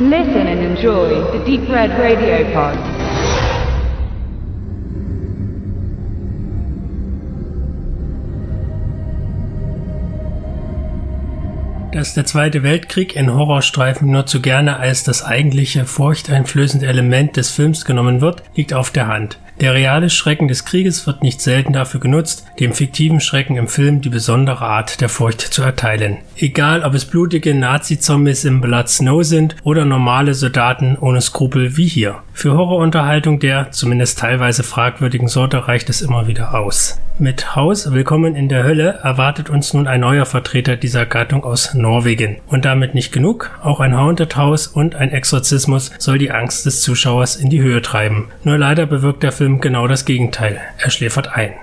Listen and enjoy the Deep Red Radio Pod. Dass der Zweite Weltkrieg in Horrorstreifen nur zu gerne als das eigentliche furchteinflößende Element des Films genommen wird, liegt auf der Hand. Der reale Schrecken des Krieges wird nicht selten dafür genutzt, dem fiktiven Schrecken im Film die besondere Art der Furcht zu erteilen. Egal, ob es blutige Nazi-Zombies im Blood Snow sind oder normale Soldaten ohne Skrupel wie hier. Für Horrorunterhaltung der, zumindest teilweise fragwürdigen Sorte reicht es immer wieder aus. Mit Haus Willkommen in der Hölle erwartet uns nun ein neuer Vertreter dieser Gattung aus Norwegen. Und damit nicht genug, auch ein Haunted House und ein Exorzismus soll die Angst des Zuschauers in die Höhe treiben. Nur leider bewirkt der Film genau das Gegenteil. Er schläfert ein.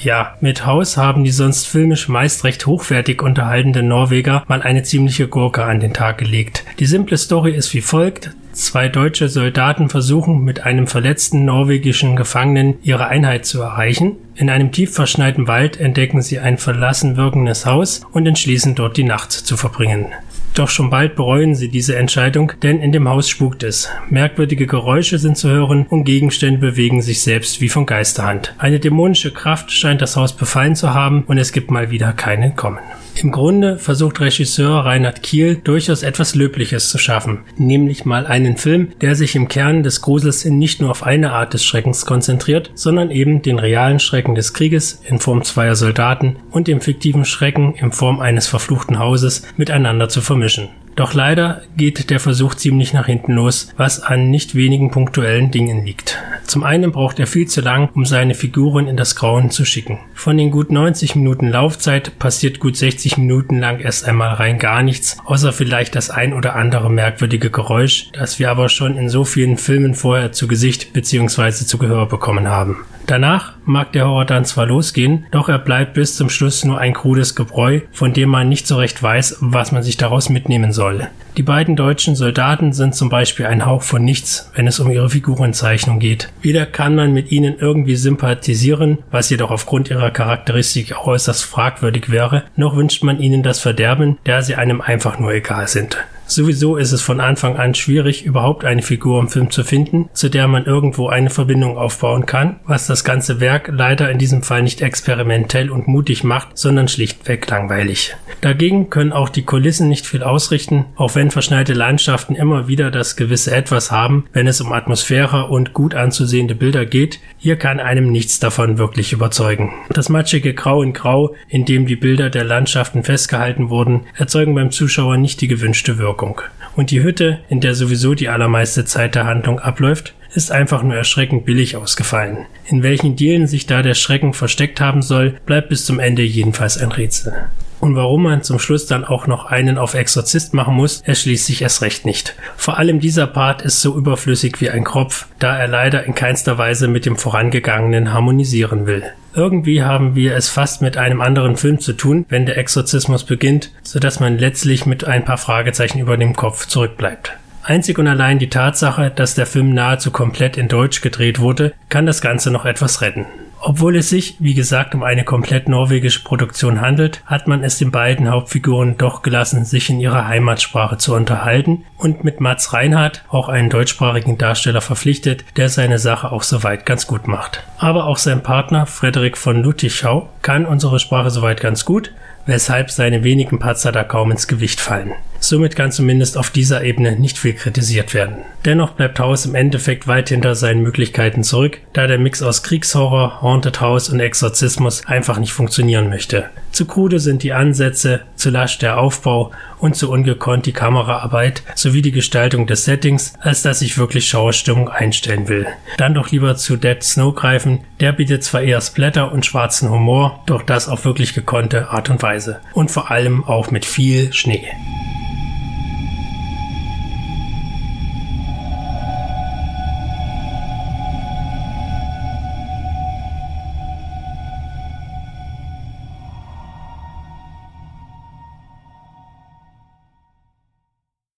Ja, mit Haus haben die sonst filmisch meist recht hochwertig unterhaltenden Norweger mal eine ziemliche Gurke an den Tag gelegt. Die simple Story ist wie folgt. Zwei deutsche Soldaten versuchen mit einem verletzten norwegischen Gefangenen ihre Einheit zu erreichen. In einem tief verschneiten Wald entdecken sie ein verlassen wirkendes Haus und entschließen dort die Nacht zu verbringen. Doch schon bald bereuen sie diese Entscheidung, denn in dem Haus spukt es. Merkwürdige Geräusche sind zu hören und Gegenstände bewegen sich selbst wie von Geisterhand. Eine dämonische Kraft scheint das Haus befallen zu haben und es gibt mal wieder kein Entkommen. Im Grunde versucht Regisseur Reinhard Kiel durchaus etwas Löbliches zu schaffen, nämlich mal einen Film, der sich im Kern des Grusels nicht nur auf eine Art des Schreckens konzentriert, sondern eben den realen Schrecken des Krieges in Form zweier Soldaten und dem fiktiven Schrecken in Form eines verfluchten Hauses miteinander zu vermischen. Doch leider geht der Versuch ziemlich nach hinten los, was an nicht wenigen punktuellen Dingen liegt. Zum einen braucht er viel zu lang, um seine Figuren in das Grauen zu schicken. Von den gut 90 Minuten Laufzeit passiert gut 60 Minuten lang erst einmal rein gar nichts, außer vielleicht das ein oder andere merkwürdige Geräusch, das wir aber schon in so vielen Filmen vorher zu Gesicht bzw. zu Gehör bekommen haben. Danach mag der Horror dann zwar losgehen, doch er bleibt bis zum Schluss nur ein krudes Gebräu, von dem man nicht so recht weiß, was man sich daraus mitnehmen soll. Die beiden deutschen Soldaten sind zum Beispiel ein Hauch von nichts, wenn es um ihre Figurenzeichnung geht. Weder kann man mit ihnen irgendwie sympathisieren, was jedoch aufgrund ihrer Charakteristik äußerst fragwürdig wäre, noch wünscht man ihnen das Verderben, da sie einem einfach nur egal sind. Sowieso ist es von Anfang an schwierig, überhaupt eine Figur im Film zu finden, zu der man irgendwo eine Verbindung aufbauen kann, was das ganze Werk leider in diesem Fall nicht experimentell und mutig macht, sondern schlichtweg langweilig. Dagegen können auch die Kulissen nicht viel ausrichten, auch wenn verschneite Landschaften immer wieder das gewisse Etwas haben, wenn es um Atmosphäre und gut anzusehende Bilder geht, hier kann einem nichts davon wirklich überzeugen. Das matschige Grau in Grau, in dem die Bilder der Landschaften festgehalten wurden, erzeugen beim Zuschauer nicht die gewünschte Wirkung. Wirkung. Und die Hütte, in der sowieso die allermeiste Zeit der Handlung abläuft, ist einfach nur erschreckend billig ausgefallen. In welchen Dielen sich da der Schrecken versteckt haben soll, bleibt bis zum Ende jedenfalls ein Rätsel. Und warum man zum Schluss dann auch noch einen auf Exorzist machen muss, erschließt sich erst recht nicht. Vor allem dieser Part ist so überflüssig wie ein Kropf, da er leider in keinster Weise mit dem vorangegangenen harmonisieren will. Irgendwie haben wir es fast mit einem anderen Film zu tun, wenn der Exorzismus beginnt, so dass man letztlich mit ein paar Fragezeichen über dem Kopf zurückbleibt. Einzig und allein die Tatsache, dass der Film nahezu komplett in Deutsch gedreht wurde, kann das Ganze noch etwas retten. Obwohl es sich, wie gesagt, um eine komplett norwegische Produktion handelt, hat man es den beiden Hauptfiguren doch gelassen, sich in ihrer Heimatsprache zu unterhalten und mit Mats Reinhardt auch einen deutschsprachigen Darsteller verpflichtet, der seine Sache auch soweit ganz gut macht. Aber auch sein Partner Frederik von Luttichau kann unsere Sprache soweit ganz gut, weshalb seine wenigen Patzer da kaum ins Gewicht fallen. Somit kann zumindest auf dieser Ebene nicht viel kritisiert werden. Dennoch bleibt House im Endeffekt weit hinter seinen Möglichkeiten zurück, da der Mix aus Kriegshorror, Haunted House und Exorzismus einfach nicht funktionieren möchte. Zu krude sind die Ansätze, zu lasch der Aufbau und zu ungekonnt die Kameraarbeit sowie die Gestaltung des Settings, als dass ich wirklich Schauerstimmung einstellen will. Dann doch lieber zu Dead Snow greifen, der bietet zwar eher Splatter und schwarzen Humor, doch das auf wirklich gekonnte Art und Weise. Und vor allem auch mit viel Schnee.